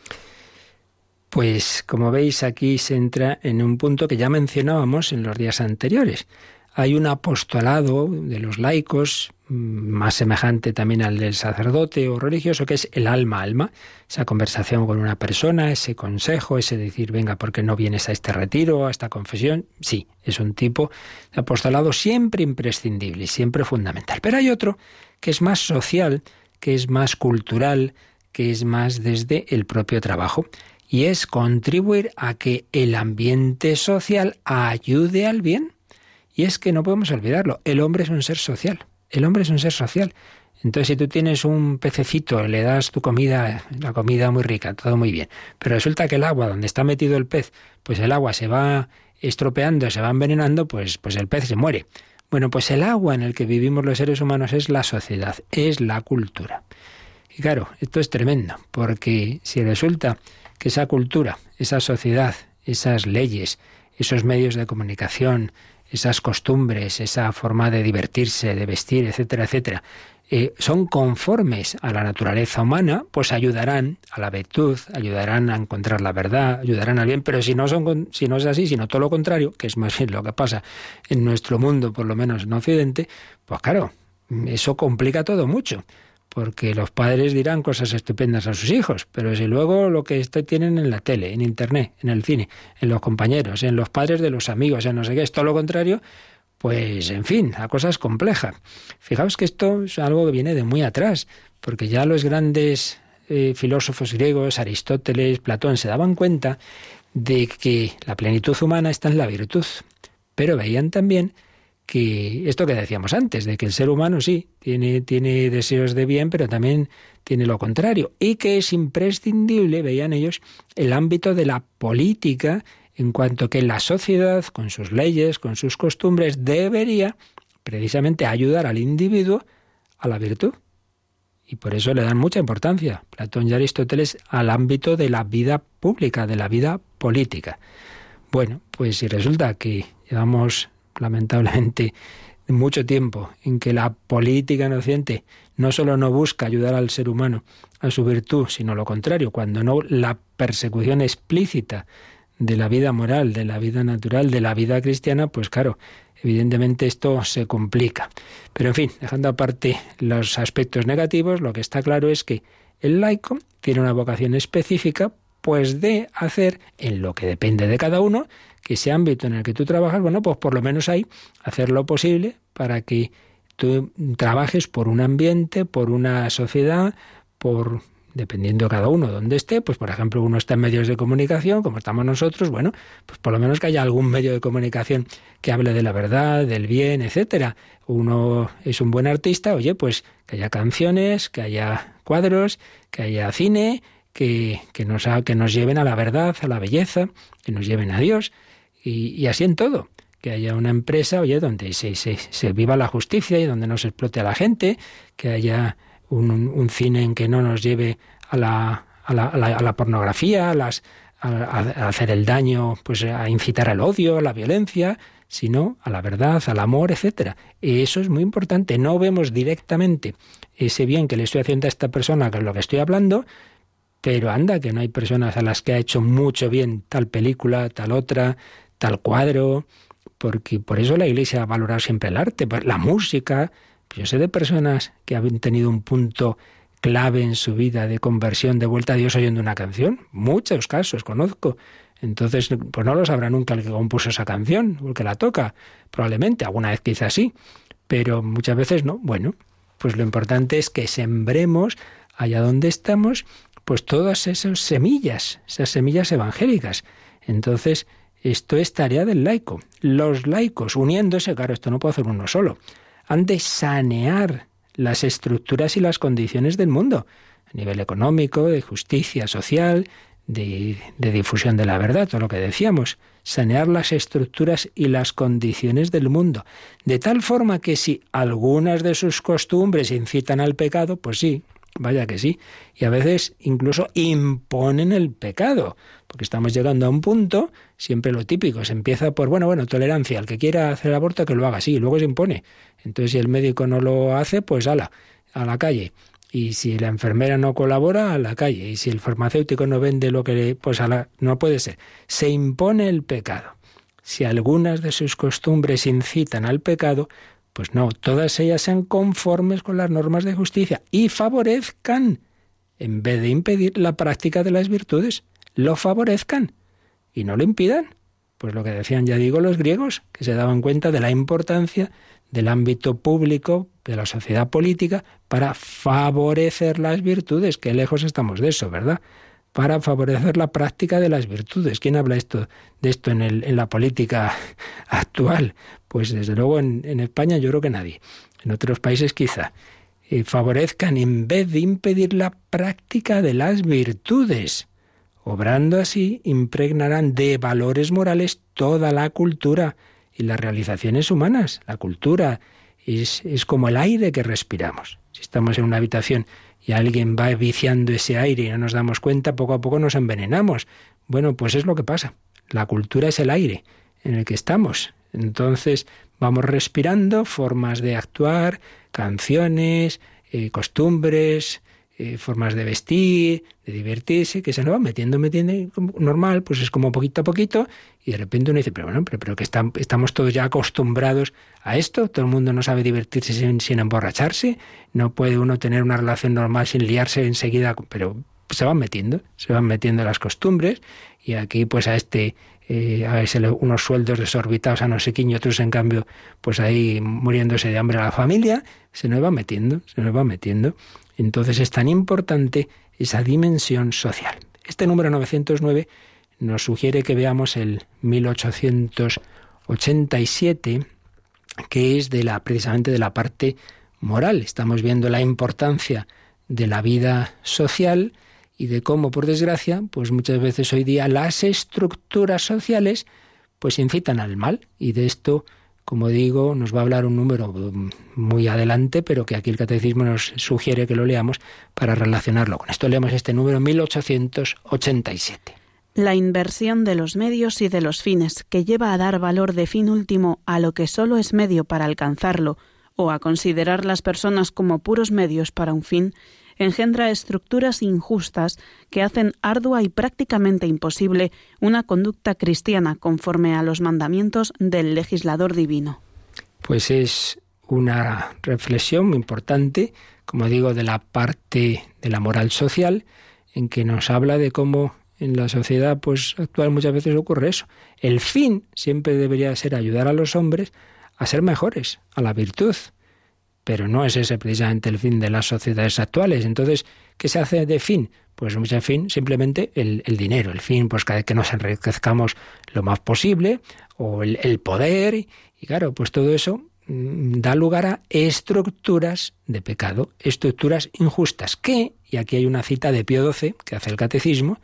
Pues como veis aquí se entra en un punto que ya mencionábamos en los días anteriores. Hay un apostolado de los laicos, más semejante también al del sacerdote o religioso, que es el alma alma, esa conversación con una persona, ese consejo, ese decir, venga, ¿por qué no vienes a este retiro, a esta confesión? Sí, es un tipo de apostolado siempre imprescindible, siempre fundamental. Pero hay otro que es más social, que es más cultural, que es más desde el propio trabajo y es contribuir a que el ambiente social ayude al bien. Y es que no podemos olvidarlo, el hombre es un ser social, el hombre es un ser social. Entonces, si tú tienes un pececito, le das tu comida, la comida muy rica, todo muy bien, pero resulta que el agua donde está metido el pez, pues el agua se va estropeando, se va envenenando, pues, pues el pez se muere. Bueno, pues el agua en el que vivimos los seres humanos es la sociedad, es la cultura. Y claro, esto es tremendo, porque si resulta que esa cultura, esa sociedad, esas leyes, esos medios de comunicación, esas costumbres, esa forma de divertirse, de vestir, etcétera, etcétera, eh, son conformes a la naturaleza humana, pues ayudarán a la virtud, ayudarán a encontrar la verdad, ayudarán al bien, pero si no, son, si no es así, sino todo lo contrario, que es más bien lo que pasa en nuestro mundo, por lo menos en Occidente, pues claro, eso complica todo mucho porque los padres dirán cosas estupendas a sus hijos, pero si luego lo que tienen en la tele, en internet, en el cine, en los compañeros, en los padres de los amigos, en no sé qué, es todo lo contrario, pues en fin, la cosa es compleja. Fijaos que esto es algo que viene de muy atrás, porque ya los grandes eh, filósofos griegos, Aristóteles, Platón, se daban cuenta de que la plenitud humana está en la virtud, pero veían también esto que decíamos antes, de que el ser humano sí tiene, tiene deseos de bien, pero también tiene lo contrario, y que es imprescindible, veían ellos, el ámbito de la política, en cuanto que la sociedad, con sus leyes, con sus costumbres, debería precisamente ayudar al individuo a la virtud. Y por eso le dan mucha importancia, Platón y Aristóteles, al ámbito de la vida pública, de la vida política. Bueno, pues si resulta que llevamos lamentablemente, mucho tiempo en que la política en Occidente no solo no busca ayudar al ser humano a su virtud, sino lo contrario, cuando no la persecución explícita de la vida moral, de la vida natural, de la vida cristiana, pues claro, evidentemente esto se complica. Pero en fin, dejando aparte los aspectos negativos, lo que está claro es que el laico tiene una vocación específica, pues de hacer, en lo que depende de cada uno, que ese ámbito en el que tú trabajas, bueno, pues por lo menos ahí hacer lo posible para que tú trabajes por un ambiente, por una sociedad, por dependiendo cada uno donde esté, pues por ejemplo uno está en medios de comunicación, como estamos nosotros, bueno, pues por lo menos que haya algún medio de comunicación que hable de la verdad, del bien, etcétera. Uno es un buen artista, oye, pues que haya canciones, que haya cuadros, que haya cine, que, nos, que nos lleven a la verdad, a la belleza, que nos lleven a Dios. Y, así en todo que haya una empresa, oye, donde se, se, viva la justicia y donde no se explote a la gente, que haya un, cine en que no nos lleve a la, a la, a la, pornografía, a, las, a, hacer el daño, pues a incitar al odio, a la violencia, sino a la verdad, al amor, etcétera. Eso es muy importante. No vemos directamente ese bien que le estoy haciendo a esta persona, que es lo que estoy hablando, pero anda, que no hay personas a las que ha hecho mucho bien tal película, tal otra, tal cuadro, porque por eso la Iglesia ha valorado siempre el arte, pues la música. Yo sé de personas que han tenido un punto clave en su vida de conversión, de vuelta a Dios oyendo una canción. Muchos casos conozco. Entonces, pues no lo sabrá nunca el que compuso esa canción, o el que la toca. Probablemente, alguna vez quizás sí, pero muchas veces no. Bueno, pues lo importante es que sembremos allá donde estamos, pues todas esas semillas, esas semillas evangélicas. Entonces, esto es tarea del laico. Los laicos, uniéndose, claro, esto no puede hacer uno solo, han de sanear las estructuras y las condiciones del mundo, a nivel económico, de justicia social, de, de, difusión de la verdad, todo lo que decíamos, sanear las estructuras y las condiciones del mundo, de tal forma que si algunas de sus costumbres incitan al pecado, pues sí, vaya que sí. Y a veces incluso imponen el pecado, porque estamos llegando a un punto, siempre lo típico, se empieza por, bueno, bueno, tolerancia, el que quiera hacer aborto que lo haga, sí, y luego se impone. Entonces si el médico no lo hace, pues ala, a la calle. Y si la enfermera no colabora, a la calle. Y si el farmacéutico no vende lo que le... pues a la... no puede ser. Se impone el pecado. Si algunas de sus costumbres incitan al pecado, pues no, todas ellas sean conformes con las normas de justicia y favorezcan, en vez de impedir la práctica de las virtudes, lo favorezcan y no lo impidan. Pues lo que decían, ya digo, los griegos, que se daban cuenta de la importancia del ámbito público, de la sociedad política, para favorecer las virtudes, que lejos estamos de eso, ¿verdad? Para favorecer la práctica de las virtudes. ¿Quién habla esto, de esto en, el, en la política actual? Pues desde luego en, España yo creo que nadie. En otros países quizá. favorezcan en vez de impedir la práctica de las virtudes. Obrando así, impregnarán de valores morales toda la cultura y las realizaciones humanas. La cultura es, es como el aire que respiramos. Si estamos en una habitación y alguien va viciando ese aire y no nos damos cuenta, poco a poco nos envenenamos. Bueno, pues es lo que pasa. La cultura es el aire en el que estamos. Entonces vamos respirando formas de actuar, canciones, eh, costumbres, eh, formas de vestir, de divertirse, que se nos van metiendo, metiendo, normal, pues es como poquito a poquito, y de repente uno dice, pero bueno, pero, que estamos todos ya acostumbrados a esto, todo el mundo no sabe divertirse sin, sin emborracharse, no puede uno tener una relación normal sin liarse enseguida, pero se van metiendo, se van metiendo las costumbres, y aquí pues a este eh, a veces unos sueldos desorbitados a no sé quién y otros en cambio pues ahí muriéndose de hambre a la familia, se nos va metiendo, se nos va metiendo. Entonces es tan importante esa dimensión social. Este número 909 nos sugiere que veamos el 1887, que es de la, precisamente de la parte moral. Estamos viendo la importancia de la vida social, y de cómo, por desgracia, pues muchas veces hoy día las estructuras sociales pues incitan al mal y de esto, como digo, nos va a hablar un número muy adelante, pero que aquí el catecismo nos sugiere que lo leamos para relacionarlo con esto. Leemos este número 1887. La inversión de los medios y de los fines, que lleva a dar valor de fin último a lo que solo es medio para alcanzarlo, o a considerar las personas como puros medios para un fin, engendra estructuras injustas que hacen ardua y prácticamente imposible una conducta cristiana conforme a los mandamientos del legislador divino. Pues es una reflexión muy importante, como digo, de la parte de la moral social, en que nos habla de cómo en la sociedad pues actual muchas veces ocurre eso. El fin siempre debería ser ayudar a los hombres a ser mejores, a la virtud. Pero no es ese precisamente el fin de las sociedades actuales. Entonces, ¿qué se hace de fin? Pues mucho fin, simplemente el, dinero. El fin, pues cada vez que nos enriquezcamos lo más posible, o el, el poder. Y claro, pues todo eso mm, da lugar a estructuras de pecado, estructuras injustas, que, y aquí hay una cita de Pío XII que hace el catecismo,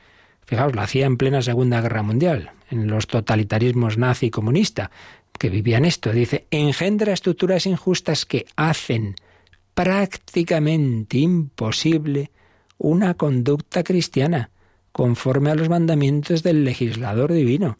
fijaos, lo hacía en plena Segunda Guerra Mundial, en los totalitarismos nazi y comunista, que vivían esto. Dice, engendra estructuras injustas que hacen prácticamente imposible una conducta cristiana conforme a los mandamientos del legislador divino.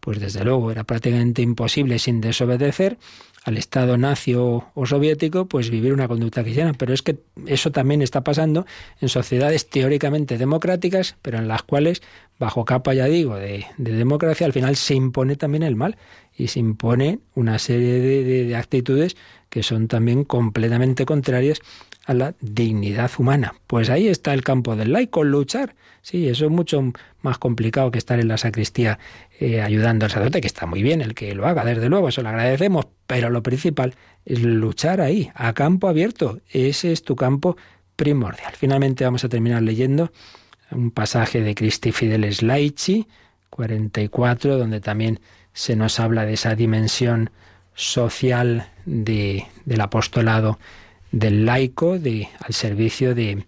Pues desde luego era prácticamente imposible sin desobedecer al Estado nazi o, soviético, pues vivir una conducta cristiana. Pero es que eso también está pasando en sociedades teóricamente democráticas, pero en las cuales, bajo capa, ya digo, de, de democracia, al final se impone también el mal y se impone una serie de, actitudes que son también completamente contrarias a la dignidad humana. Pues ahí está el campo del laico, luchar. Sí, eso es mucho más complicado que estar en la sacristía eh, ayudando al sacerdote, que está muy bien el que lo haga, desde luego, eso lo agradecemos, pero lo principal es luchar ahí, a campo abierto. Ese es tu campo primordial. Finalmente vamos a terminar leyendo un pasaje de Christi Fideles Laici, 44, donde también se nos habla de esa dimensión social de, del apostolado del laico de, al servicio de,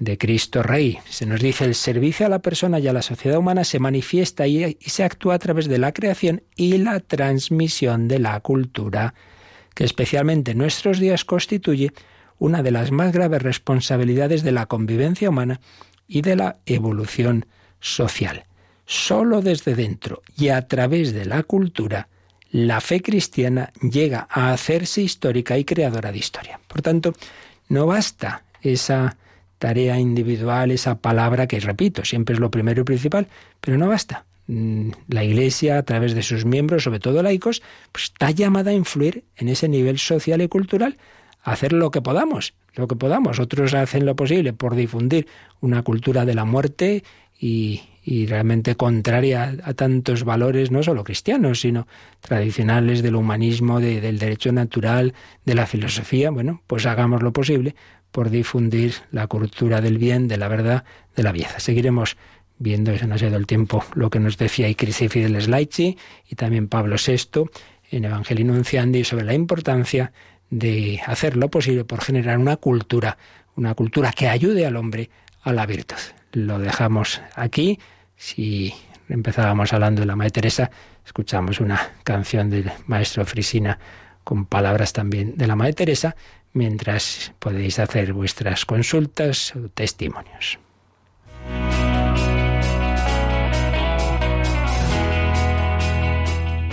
de Cristo Rey. Se nos dice el servicio a la persona y a la sociedad humana se manifiesta y, y, se actúa a través de la creación y la transmisión de la cultura, que especialmente en nuestros días constituye una de las más graves responsabilidades de la convivencia humana y de la evolución social. Solo desde dentro y a través de la cultura, la fe cristiana llega a hacerse histórica y creadora de historia. Por tanto, no basta esa tarea individual, esa palabra que, repito, siempre es lo primero y principal, pero no basta. Mm, la Iglesia, a través de sus miembros, sobre todo laicos, pues está llamada a influir en ese nivel social y cultural, a hacer lo que podamos, lo que podamos. Otros hacen lo posible por difundir una cultura de la muerte y, realmente contraria a, tantos valores, no solo cristianos, sino tradicionales del humanismo, del derecho natural, de la filosofía. Bueno, pues hagamos lo posible por difundir la cultura del bien, de la verdad, de la belleza. Seguiremos viendo, eso no ha sido el tiempo, lo que nos decía Icrisi Fideles Laici y también Pablo VI en Evangelio Nunciandi sobre la importancia de hacer lo posible por generar una cultura, una cultura que ayude al hombre a la virtud. Lo dejamos aquí. Si empezábamos hablando de la Madre Teresa, escuchamos una canción del maestro Frisina con palabras también de la Madre Teresa, mientras podéis hacer vuestras consultas o testimonios.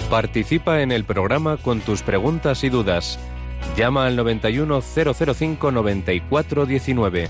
Participa en el programa con tus preguntas y dudas. Llama al 91005 9419.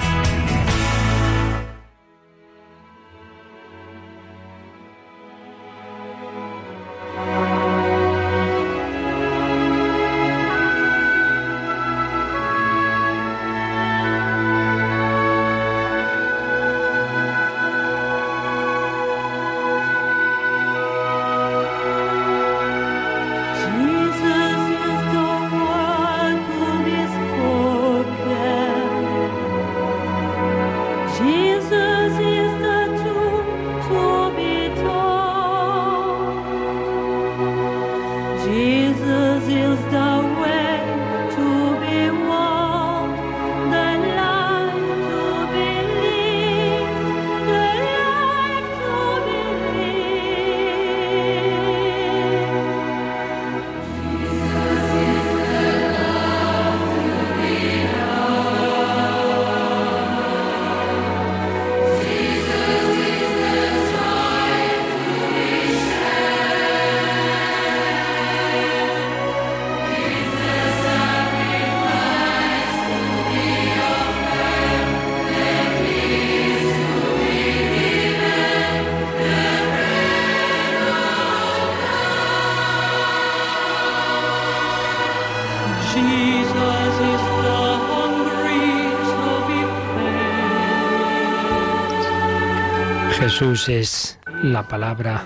Jesús es la palabra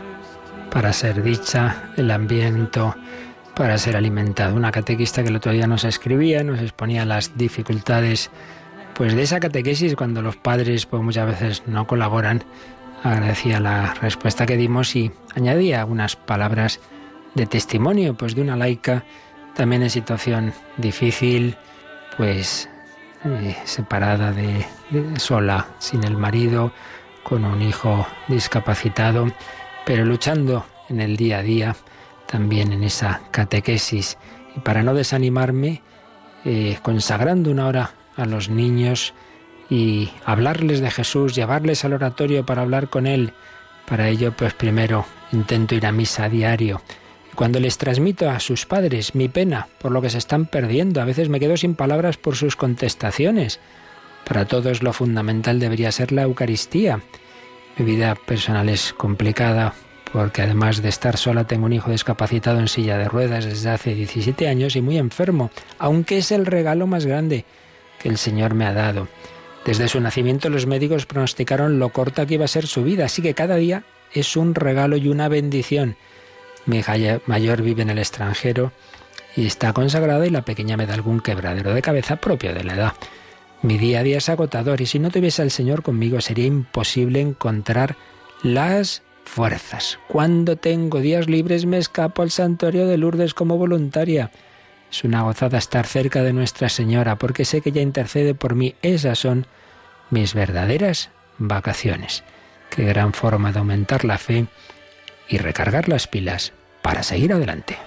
para ser dicha, el ambiente para ser alimentado. Una catequista que el otro día nos escribía, nos exponía las dificultades pues de esa catequesis cuando los padres pues muchas veces no colaboran. Agradecía la respuesta que dimos y añadía algunas palabras de testimonio pues de una laica también en situación difícil, pues eh, separada de sola, sin el marido, con un hijo discapacitado, pero luchando en el día a día, también en esa catequesis. Y para no desanimarme, eh, consagrando una hora a los niños y hablarles de Jesús, llevarles al oratorio para hablar con Él. Para ello, pues primero intento ir a misa a diario. Cuando les transmito a sus padres mi pena por lo que se están perdiendo, a veces me quedo sin palabras por sus contestaciones. Para todos lo fundamental debería ser la Eucaristía. Mi vida personal es complicada porque además de estar sola tengo un hijo discapacitado en silla de ruedas desde hace 17 años y muy enfermo, aunque es el regalo más grande que el Señor me ha dado. Desde su nacimiento los médicos pronosticaron lo corta que iba a ser su vida, así que cada día es un regalo y una bendición. Mi hija mayor vive en el extranjero y está consagrada y la pequeña me da algún quebradero de cabeza propio de la edad. Mi día a día es agotador y si no tuviese al Señor conmigo sería imposible encontrar las fuerzas. Cuando tengo días libres me escapo al santuario de Lourdes como voluntaria. Es una gozada estar cerca de Nuestra Señora porque sé que ella intercede por mí. Esas son mis verdaderas vacaciones. Qué gran forma de aumentar la fe y recargar las pilas para seguir adelante.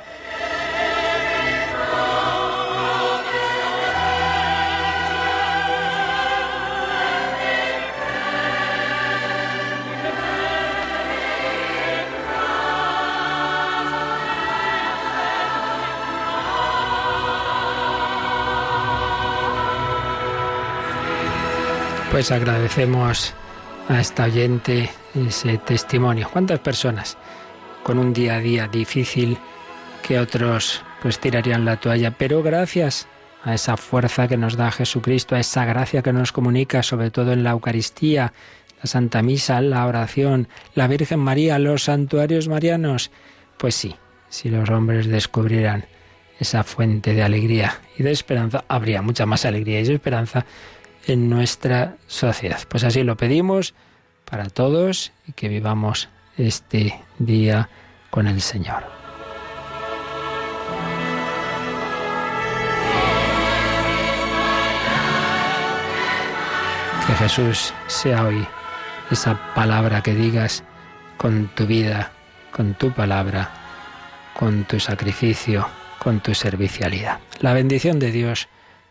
Pues agradecemos a esta oyente ese testimonio. ¿Cuántas personas con un día a día difícil que otros pues tirarían la toalla? Pero gracias a esa fuerza que nos da Jesucristo, a esa gracia que nos comunica, sobre todo en la Eucaristía, la Santa Misa, la oración, la Virgen María, los santuarios marianos. Pues sí, si los hombres descubrieran esa fuente de alegría y de esperanza, habría mucha más alegría y esperanza en nuestra sociedad. Pues así lo pedimos para todos y que vivamos este día con el Señor. Que Jesús sea hoy esa palabra que digas con tu vida, con tu palabra, con tu sacrificio, con tu servicialidad. La bendición de Dios